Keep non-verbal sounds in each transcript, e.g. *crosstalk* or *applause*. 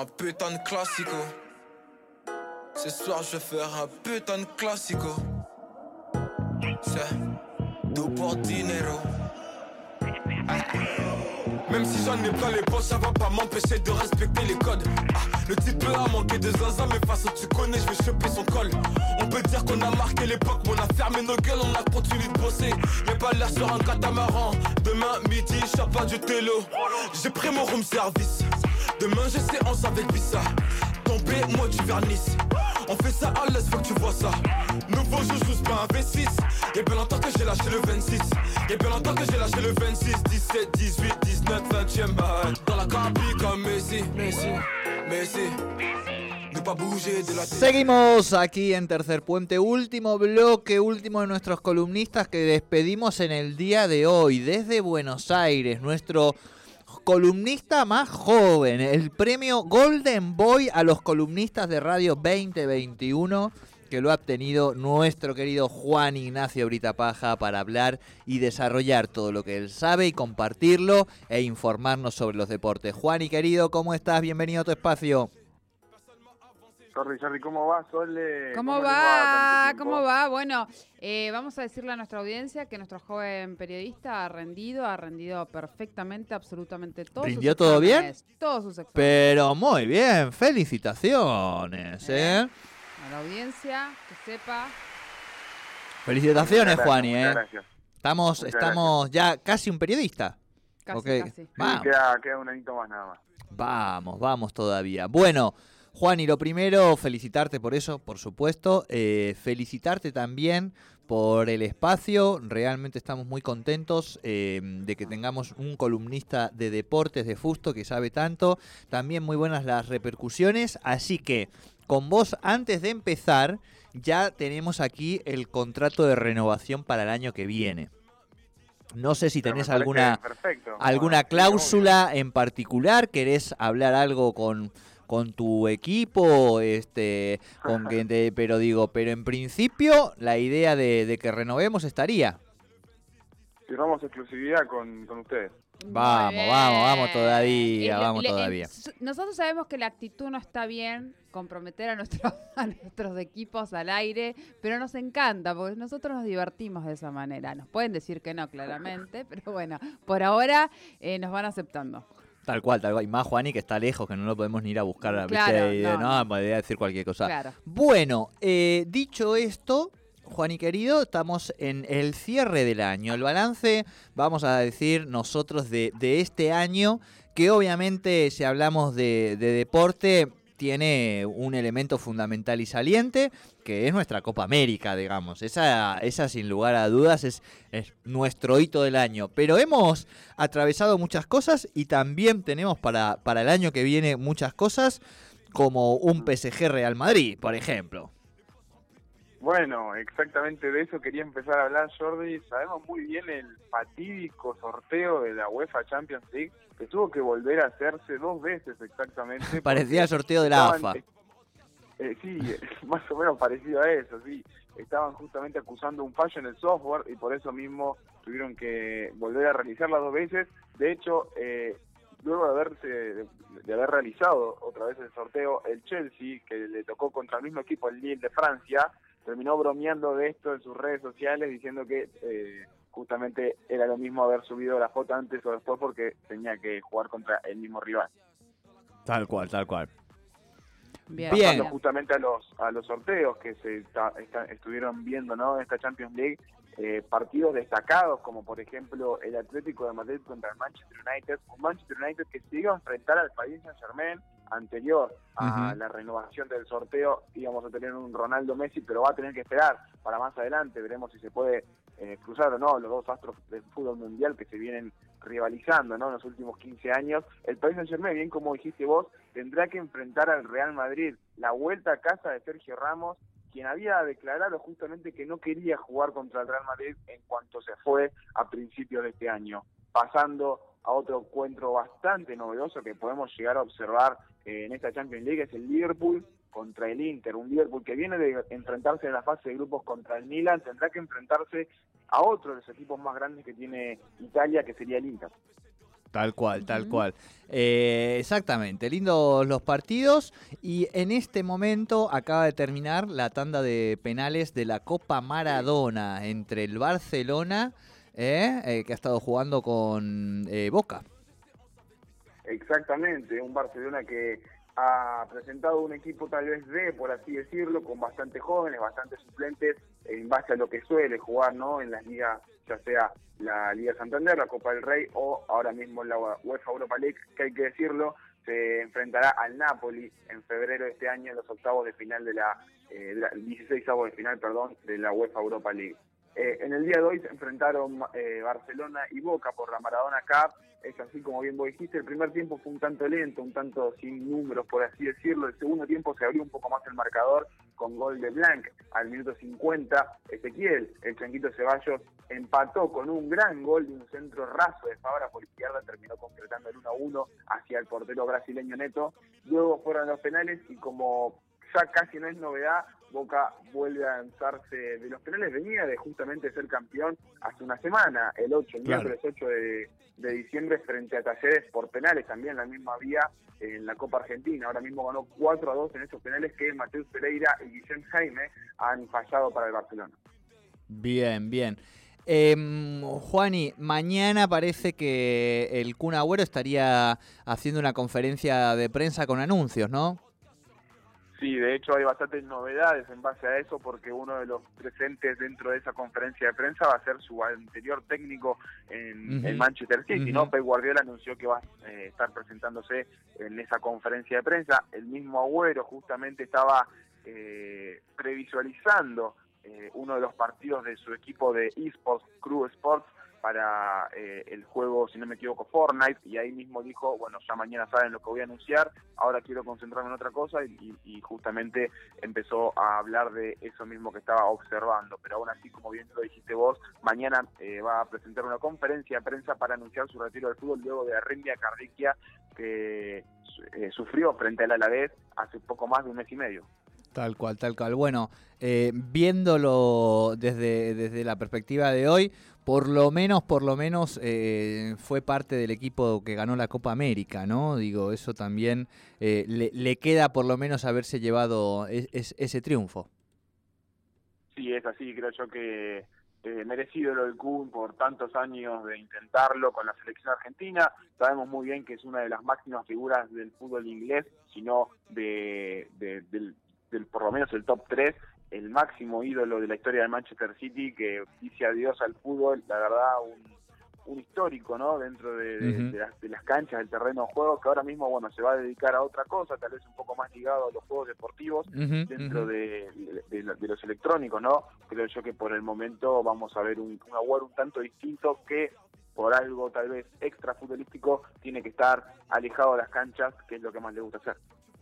Un putain de classico. Ce soir, je vais faire un putain de classico. C'est tout pour dinero. Même si j'en ai plein les poches, ça va pas m'empêcher de respecter les codes. Ah, le type a manqué de zinzin, mais face tu connais, je vais choper son col. On peut dire qu'on a marqué l'époque, mais on a fermé nos gueules, on a continué de bosser. Y'a pas l'air sur un catamaran. Demain midi, je pas du télo. J'ai pris mon room service. Demain j'ai séance avec Vissa. Tombé, moi du vernis. On fait ça à l'aise, faut que tu vois ça. Nouveau joujou, c'est pas un V6. Y'a bien longtemps que j'ai lâché le 26. Y'a bien longtemps que j'ai lâché le 26, 17, 18, 19, 20ème balle. Dans la capi comme Messi, Messi, Messi. Seguimos aquí en Tercer Puente, último bloque, último de nuestros columnistas que despedimos en el día de hoy desde Buenos Aires, nuestro columnista más joven, el premio Golden Boy a los columnistas de Radio 2021 que lo ha obtenido nuestro querido Juan Ignacio Britapaja para hablar y desarrollar todo lo que él sabe y compartirlo e informarnos sobre los deportes. Juan y querido, ¿cómo estás? Bienvenido a tu espacio. Sorry, Sorry, ¿cómo va, Sole? ¿Cómo, va? ¿Cómo va? Bueno, eh, vamos a decirle a nuestra audiencia que nuestro joven periodista ha rendido, ha rendido perfectamente, absolutamente todo. ¿Rindió todo bien? Todos sus exámenes. Pero muy bien, felicitaciones, ¿eh? A la audiencia, que sepa. Felicitaciones, gracias, Juani, muchas ¿eh? gracias. Estamos, Muchas estamos ya casi un periodista. Casi, Ok. casi. Sí, queda, queda un añito más nada más. Vamos, vamos todavía. Bueno, Juan, y lo primero, felicitarte por eso, por supuesto. Eh, felicitarte también por el espacio. Realmente estamos muy contentos eh, de que tengamos un columnista de deportes de Fusto que sabe tanto. También muy buenas las repercusiones. Así que, con vos, antes de empezar, ya tenemos aquí el contrato de renovación para el año que viene. No sé si tenés alguna perfecto. alguna cláusula en particular, querés hablar algo con, con tu equipo, este, con que *laughs* te- pero digo, pero en principio la idea de, de que renovemos estaría. Firmamos exclusividad con, con ustedes. Vamos, vamos, vamos todavía, El- vamos le- todavía. s- nosotros sabemos que la actitud no está bien, comprometer a, nuestros *laughs* a nuestros equipos al aire, pero nos encanta, porque nosotros nos divertimos de esa manera. Nos pueden decir que no, claramente, *laughs* pero bueno, por ahora eh, nos van aceptando. Tal cual, tal cual. Y más Juani que está lejos, que no lo podemos ni ir a buscar, ¿viste? Claro, Y, no, no, no. podría decir cualquier cosa. Claro. Bueno, eh, dicho esto, Juan y querido, estamos en el cierre del año. El balance, vamos a decir nosotros, de, de este año, que obviamente si hablamos de, de deporte, tiene un elemento fundamental y saliente, que es nuestra Copa América, digamos. Esa, esa sin lugar a dudas es, es nuestro hito del año. Pero hemos atravesado muchas cosas y también tenemos para, para el año que viene muchas cosas, como un PSG Real Madrid, por ejemplo. Bueno, exactamente de eso quería empezar a hablar, Jordi. Sabemos muy bien el fatídico sorteo de la UEFA Champions League, que tuvo que volver a hacerse dos veces exactamente. *laughs* Parecía el sorteo de la AFA. Eh, sí, *laughs* más o menos parecido a eso, sí. Estaban justamente acusando un fallo en el software y por eso mismo tuvieron que volver a realizarla dos veces. De hecho, eh, luego de haberse de haber realizado otra vez el sorteo, el Chelsea, que le tocó contra el mismo equipo, el Lille de Francia, terminó bromeando de esto en sus redes sociales diciendo que eh, justamente era lo mismo haber subido la foto antes o después porque tenía que jugar contra el mismo rival. Tal cual, tal cual. Bien. Pasando justamente a los a los sorteos que se está- está- estuvieron viendo no en esta Champions League eh, partidos destacados como por ejemplo el Atlético de Madrid contra el Manchester United un Manchester United que se iba a enfrentar al Paris Saint Germain anterior a la renovación del sorteo íbamos a tener un Ronaldo Messi, pero va a tener que esperar para más adelante, veremos si se puede eh, cruzar o no los dos astros del fútbol mundial que se vienen rivalizando ¿no? en los últimos 15 años. El País Saint Germain, bien como dijiste vos, tendrá que enfrentar al Real Madrid. La vuelta a casa de Sergio Ramos, quien había declarado justamente que no quería jugar contra el Real Madrid en cuanto se fue a principios de este año. Pasando a otro encuentro bastante novedoso que podemos llegar a observar eh, en esta Champions League, es el Liverpool contra el Inter, un Liverpool que viene de enfrentarse en la fase de grupos contra el Milan, tendrá que enfrentarse a otro de los equipos más grandes que tiene Italia, que sería el Inter. Tal cual, tal cual. Eh, exactamente, lindos los partidos y en este momento acaba de terminar la tanda de penales de la Copa Maradona entre el Barcelona, eh, eh, que ha estado jugando con Boca. Exactamente, un Barcelona que ha presentado un equipo tal vez de, por así decirlo, con bastantes jóvenes, bastantes suplentes, en base a lo que suele jugar ¿no? en las ligas, ya sea la Liga Santander, la Copa del Rey o ahora mismo la UEFA Europa League, que hay que decirlo, se enfrentará al Napoli en febrero de este año en los octavos de final de la, eh, 16 avos de final, perdón, de la UEFA Europa League. Eh, en el día de hoy se enfrentaron eh, Barcelona y Boca por la Maradona Cup. Es así como bien vos dijiste, el primer tiempo fue un tanto lento, un tanto sin números, por así decirlo. El segundo tiempo se abrió un poco más el marcador con gol de Blanc al minuto 50. Ezequiel, el Chanquito Ceballos, empató con un gran gol de un centro raso de Fabra por izquierda, terminó concretando el 1-1 hacia el portero brasileño Neto. Luego fueron los penales y como ya casi no es novedad, Boca vuelve a lanzarse de los penales, venía de justamente ser campeón hace una semana, el 8, el miércoles 8 de, diciembre frente a Talleres por penales, también la misma vía en la Copa Argentina, ahora mismo ganó 4 a 2 en esos penales que Mateus Pereira y Guillem Jaime han fallado para el Barcelona. Bien, bien. Eh, Juani, mañana parece que el Kun Agüero estaría haciendo una conferencia de prensa con anuncios, ¿no? Sí, de hecho hay bastantes novedades en base a eso porque uno de los presentes dentro de esa conferencia de prensa va a ser su anterior técnico en, Manchester City, ¿no? Pep Guardiola anunció que va a eh, estar presentándose en esa conferencia de prensa. El mismo Agüero justamente estaba eh, previsualizando eh, uno de los partidos de su equipo de esports, Crew Sports, para eh, el juego, si no me equivoco, Fortnite, y ahí mismo dijo, bueno, ya mañana saben lo que voy a anunciar, ahora quiero concentrarme en otra cosa, y, justamente empezó a hablar de eso mismo que estaba observando, pero aún así, como bien lo dijiste vos, mañana eh, va a presentar una conferencia de prensa para anunciar su retiro del fútbol luego de arritmia cardíaca que eh, sufrió frente al Alavés hace poco más de un mes y medio. Tal cual, tal cual. Bueno, viéndolo desde, desde la perspectiva de hoy, por lo menos, por lo menos eh, fue parte del equipo que ganó la Copa América, ¿no? Digo, eso también eh, le, queda por lo menos haberse llevado ese triunfo. Sí, es así, creo yo que eh, merecido lo del Kun por tantos años de intentarlo con la selección argentina. Sabemos muy bien que es una de las máximas figuras del fútbol inglés, sino de, del, del, por lo menos el top 3 el máximo ídolo de la historia de Manchester City, que dice adiós al fútbol, la verdad, un, histórico, ¿no? Dentro de, las, canchas, del terreno de juego, que ahora mismo, bueno, se va a dedicar a otra cosa, tal vez un poco más ligado a los juegos deportivos, dentro de, los electrónicos, ¿no? Creo yo que por el momento vamos a ver un, un un tanto distinto que por algo tal vez extra futbolístico tiene que estar alejado de las canchas, que es lo que más le gusta hacer.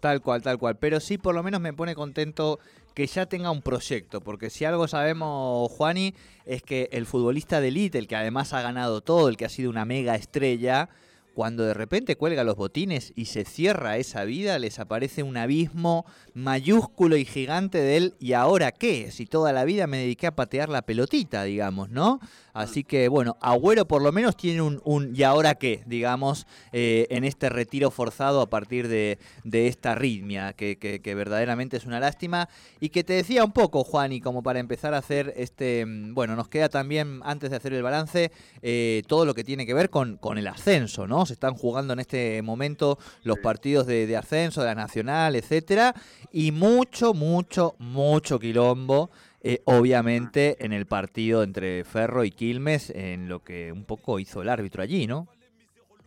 Tal cual, tal cual. Pero sí, por lo menos me pone contento que ya tenga un proyecto, porque si algo sabemos, Juani, es que el futbolista de élite, el que además ha ganado todo, el que ha sido una mega estrella, cuando de repente cuelga los botines y se cierra esa vida, les aparece un abismo mayúsculo y gigante de él. ¿Y ahora qué? Si toda la vida me dediqué a patear la pelotita, digamos, ¿no? Así que bueno, Agüero por lo menos tiene un, un ¿y ahora qué? digamos, eh, en este retiro forzado a partir de, esta ritmia, que, que, verdaderamente es una lástima. Y que te decía un poco, Juan, y como para empezar a hacer este, mm, bueno, nos queda también, antes de hacer el balance, eh, todo lo que tiene que ver con, con el ascenso, ¿no? Se están jugando en este momento los partidos de, ascenso, de la Nacional, etcétera, y mucho, mucho, mucho quilombo. Eh, obviamente en el partido entre Ferro y Quilmes, en lo que un poco hizo el árbitro allí, ¿no?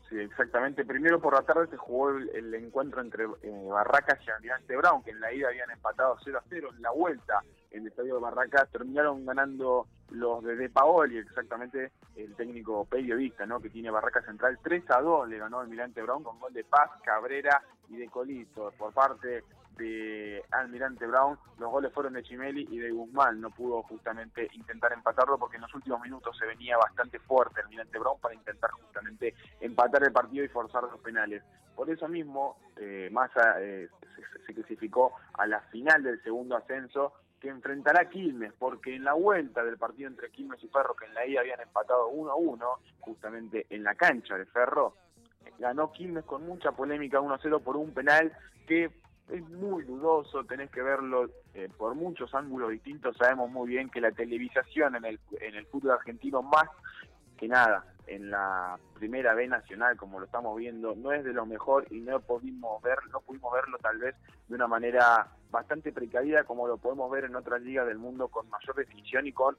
Sí, exactamente. Primero por la tarde se jugó el, el encuentro entre eh, Barracas y Almirante Brown, que en la ida habían empatado 0 a 0. En la vuelta, en el estadio de Barracas, terminaron ganando los de De Paoli, exactamente el técnico periodista, ¿no? que tiene Barracas Central. 3 a 2 le ganó Almirante Brown con gol de Paz, Cabrera y de Colito. Por parte de Almirante Brown, los goles fueron de Chimeli y de Guzmán. No pudo justamente intentar empatarlo porque en los últimos minutos se venía bastante fuerte Almirante Brown para intentar justamente empatar el partido y forzar los penales. Por eso mismo, eh, Massa eh, se clasificó a la final del segundo ascenso enfrentará Quilmes, porque en la vuelta del partido entre Quilmes y Ferro, que en la ida habían empatado 1 a 1, justamente en la cancha de Ferro, ganó Quilmes con mucha polémica 1 a 0 por un penal que es muy dudoso, tenés que verlo eh, por muchos ángulos distintos, sabemos muy bien que la televisación en el, en el fútbol argentino más que nada en la primera B nacional como lo estamos viendo no es de lo mejor y no pudimos ver no pudimos verlo tal vez de una manera bastante precavida como lo podemos ver en otras ligas del mundo con mayor definición y con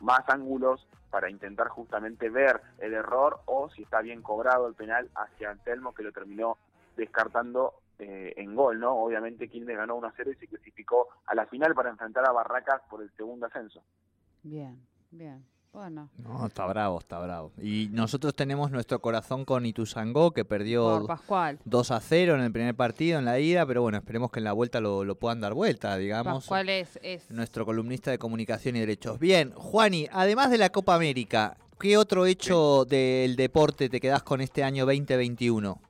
más ángulos para intentar justamente ver el error o si está bien cobrado el penal hacia Antelmo que lo terminó descartando eh, en gol, ¿no? Obviamente Quilmes ganó 1 a 0 y se clasificó a la final para enfrentar a Barracas por el segundo ascenso. Bien, bien. Bueno, No, está bravo, está bravo. Y nosotros tenemos nuestro corazón con Ituzangó, que perdió por Pascual. 2 a 0 en el primer partido, en la ida, pero bueno, esperemos que en la vuelta lo, lo puedan dar vuelta, digamos. Pascual es, es Nuestro columnista de comunicación y derechos. Bien, Juani, además de la Copa América, ¿qué otro hecho del deporte te quedás con este año 2021?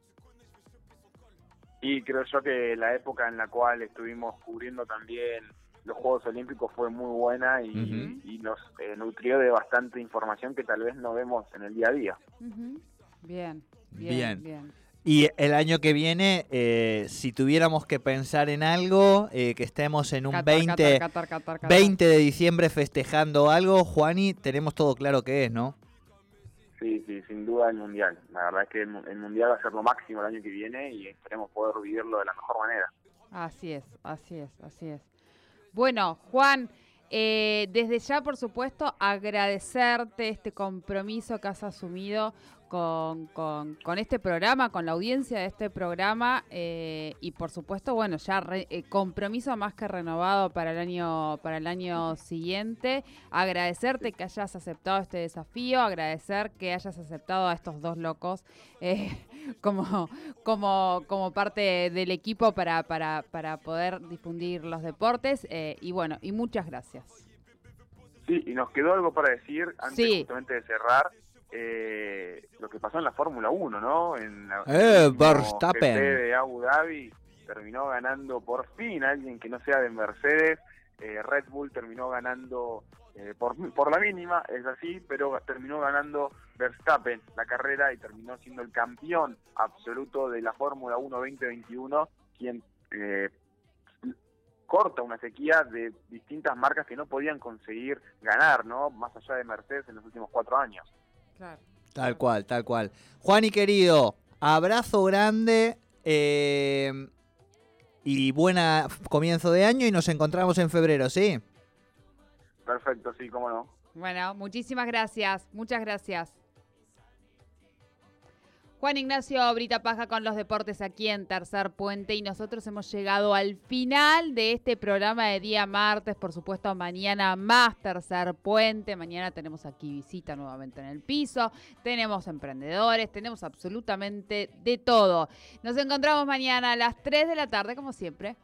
Y creo yo que la época en la cual estuvimos cubriendo también los Juegos Olímpicos fue muy buena y, nos eh, nutrió de bastante información que tal vez no vemos en el día a día. Ujú. Bien, Bien. bien, bien. Y el año que viene, eh, si tuviéramos que pensar en algo, eh, que estemos en un Qatar, 20, Qatar, Qatar, Qatar, Qatar. 20 de diciembre festejando algo, Juani, tenemos todo claro que es, ¿no? Sí, sí, sin duda el Mundial. La verdad es que el Mundial va a ser lo máximo el año que viene y esperemos poder vivirlo de la mejor manera. Así es, así es, así es. Bueno, Juan, eh, desde ya, por supuesto, agradecerte este compromiso que has asumido con, con- con este programa, con la audiencia de este programa eh, y, por supuesto, bueno, ya re- eh, compromiso más que renovado para el año para el año siguiente. Agradecerte que hayas aceptado este desafío, agradecer que hayas aceptado a estos dos locos eh, *laughs* como como, como parte del equipo para, para, para poder difundir los deportes. eh, y bueno, y muchas gracias. Sí, y nos quedó algo para decir antes Sí. justamente de cerrar. Eh, lo que pasó en la Fórmula 1, ¿no? En la, Eh, Verstappen. De Abu Dhabi terminó ganando por fin alguien que no sea de Mercedes. Eh, Red Bull terminó ganando eh, por, por la mínima, es así, pero terminó ganando Verstappen la carrera y terminó siendo el campeón absoluto de la Fórmula 1 2021, quien eh, corta una sequía de distintas marcas que no podían conseguir ganar, ¿no? Más allá de Mercedes en los últimos cuatro años. Claro. Tal cual, tal cual. Juani querido, abrazo grande eh, y buena comienzo de año y nos encontramos en febrero, ¿sí? Perfecto, sí, cómo no. Bueno, muchísimas gracias, muchas gracias. Juan Ignacio Brita Paja con los deportes aquí en Tercer Puente y nosotros hemos llegado al final de este programa de día martes, por supuesto mañana más Tercer Puente, mañana tenemos aquí visita nuevamente en el piso, tenemos emprendedores, tenemos absolutamente de todo. Nos encontramos mañana a las 3 de la tarde como siempre.